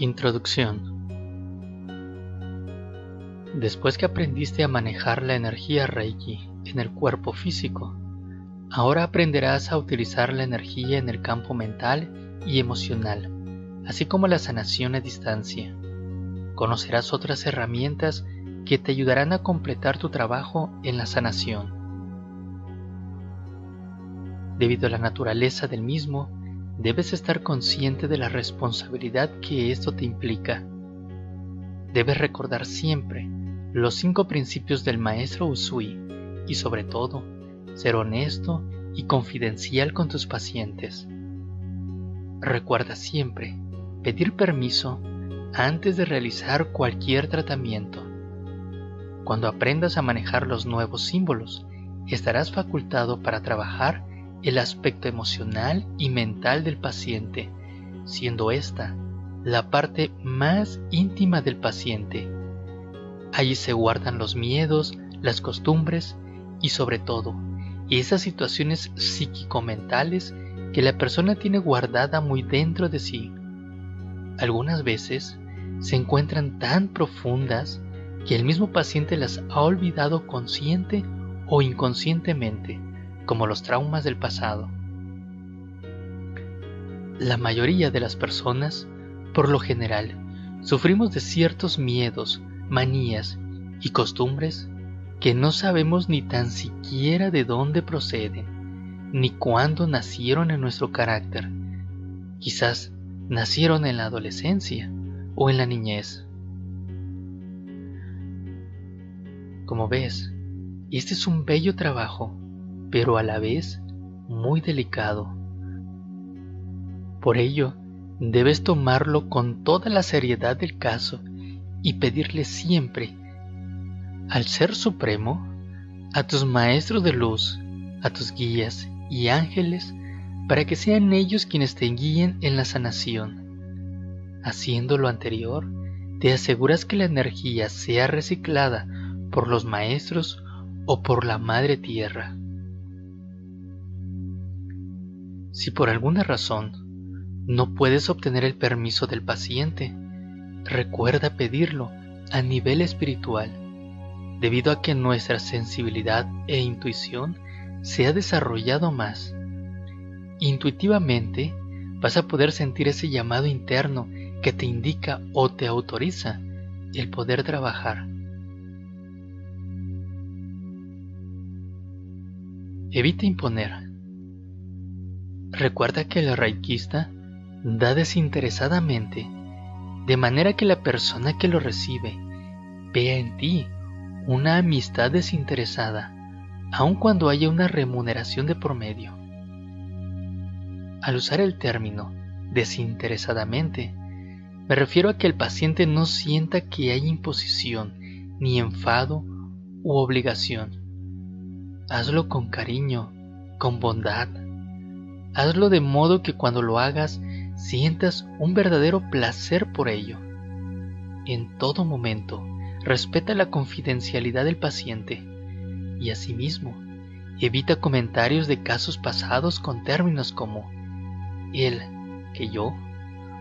Introducción Después que aprendiste a manejar la energía Reiki en el cuerpo físico, ahora aprenderás a utilizar la energía en el campo mental y emocional, así como la sanación a distancia. Conocerás otras herramientas que te ayudarán a completar tu trabajo en la sanación. Debido a la naturaleza del mismo, debes estar consciente de la responsabilidad que esto te implica. Debes recordar siempre los cinco principios del maestro Usui y sobre todo, ser honesto y confidencial con tus pacientes. Recuerda siempre pedir permiso antes de realizar cualquier tratamiento. Cuando aprendas a manejar los nuevos símbolos, estarás facultado para trabajar el aspecto emocional y mental del paciente, siendo esta la parte más íntima del paciente. Allí se guardan los miedos, las costumbres y sobre todo esas situaciones psíquico-mentales que la persona tiene guardada muy dentro de sí. Algunas veces se encuentran tan profundas que el mismo paciente las ha olvidado consciente o inconscientemente como los traumas del pasado. La mayoría de las personas, por lo general, sufrimos de ciertos miedos, manías y costumbres que no sabemos ni tan siquiera de dónde proceden, ni cuándo nacieron en nuestro carácter. Quizás nacieron en la adolescencia o en la niñez. Como ves, este es un bello trabajo pero a la vez muy delicado. Por ello, debes tomarlo con toda la seriedad del caso y pedirle siempre al Ser Supremo, a tus maestros de luz, a tus guías y ángeles, para que sean ellos quienes te guíen en la sanación. Haciendo lo anterior, te aseguras que la energía sea reciclada por los maestros o por la Madre Tierra. Si por alguna razón no puedes obtener el permiso del paciente, recuerda pedirlo a nivel espiritual, debido a que nuestra sensibilidad e intuición se ha desarrollado más. Intuitivamente vas a poder sentir ese llamado interno que te indica o te autoriza el poder trabajar. Evita imponer Recuerda que el reikista da desinteresadamente, de manera que la persona que lo recibe vea en ti una amistad desinteresada, aun cuando haya una remuneración de promedio. Al usar el término desinteresadamente, me refiero a que el paciente no sienta que hay imposición, ni enfado u obligación. Hazlo con cariño, con bondad, Hazlo de modo que cuando lo hagas sientas un verdadero placer por ello. En todo momento, respeta la confidencialidad del paciente y asimismo, evita comentarios de casos pasados con términos como él, que yo,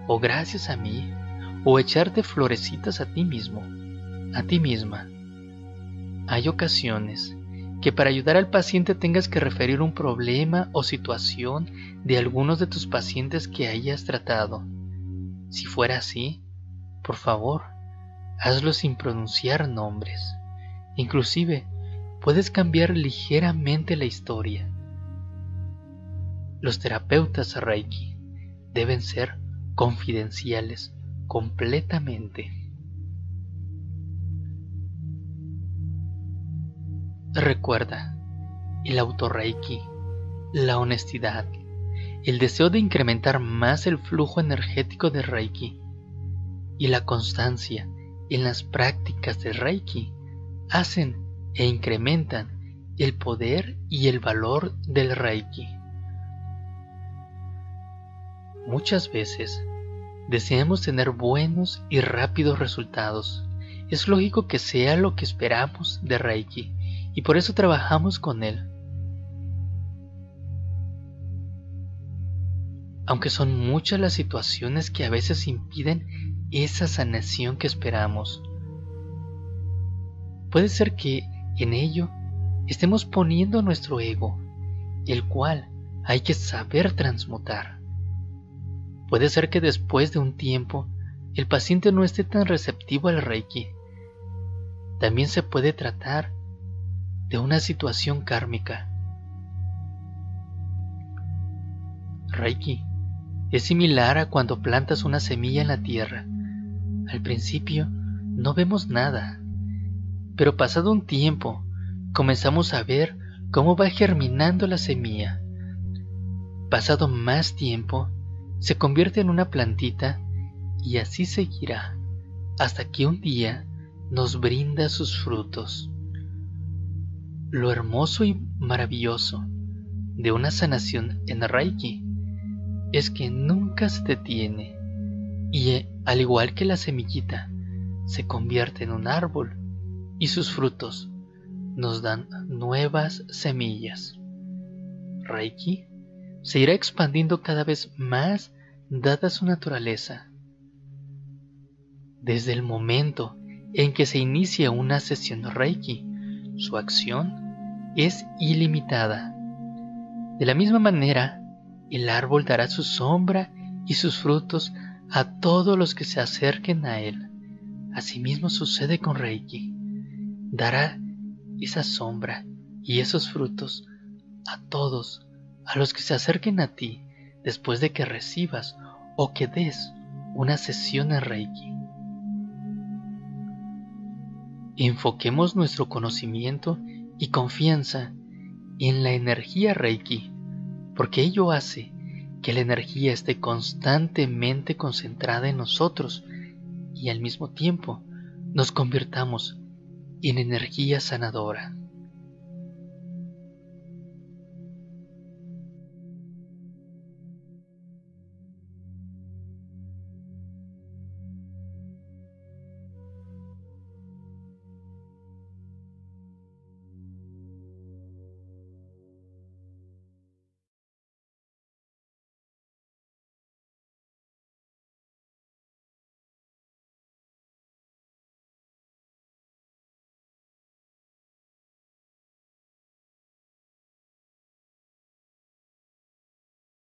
o gracias a mí, o echarte florecitas a ti mismo, a ti misma. Hay ocasiones que para ayudar al paciente tengas que referir un problema o situación de algunos de tus pacientes que hayas tratado. Si fuera así, por favor, hazlo sin pronunciar nombres. Inclusive, puedes cambiar ligeramente la historia. Los terapeutas Reiki deben ser confidenciales completamente. Recuerda, el autorreiki, la honestidad, el deseo de incrementar más el flujo energético de Reiki y la constancia en las prácticas de Reiki hacen e incrementan el poder y el valor del Reiki. Muchas veces deseamos tener buenos y rápidos resultados. Es lógico que sea lo que esperamos de Reiki y por eso trabajamos con Él. Aunque son muchas las situaciones que a veces impiden esa sanación que esperamos. Puede ser que en ello estemos poniendo nuestro ego, el cual hay que saber transmutar. Puede ser que después de un tiempo el paciente no esté tan receptivo al Reiki. También se puede tratar de una situación kármica. Reiki es similar a cuando plantas una semilla en la tierra. Al principio no vemos nada, pero pasado un tiempo comenzamos a ver cómo va germinando la semilla. Pasado más tiempo, se convierte en una plantita y así seguirá hasta que un día nos brinda sus frutos. Lo hermoso y maravilloso de una sanación en Reiki es que nunca se detiene y al igual que la semillita se convierte en un árbol y sus frutos nos dan nuevas semillas. Reiki se irá expandiendo cada vez más dada su naturaleza. Desde el momento en que se inicia una sesión Reiki, su acción es ilimitada. De la misma manera, el árbol dará su sombra y sus frutos a todos los que se acerquen a él. Asimismo sucede con Reiki. Dará esa sombra y esos frutos a todos a los que se acerquen a ti después de que recibas o que des una sesión de Reiki. Enfoquemos nuestro conocimiento y confianza en la energía Reiki, porque ello hace que la energía esté constantemente concentrada en nosotros y al mismo tiempo nos convirtamos en energía sanadora.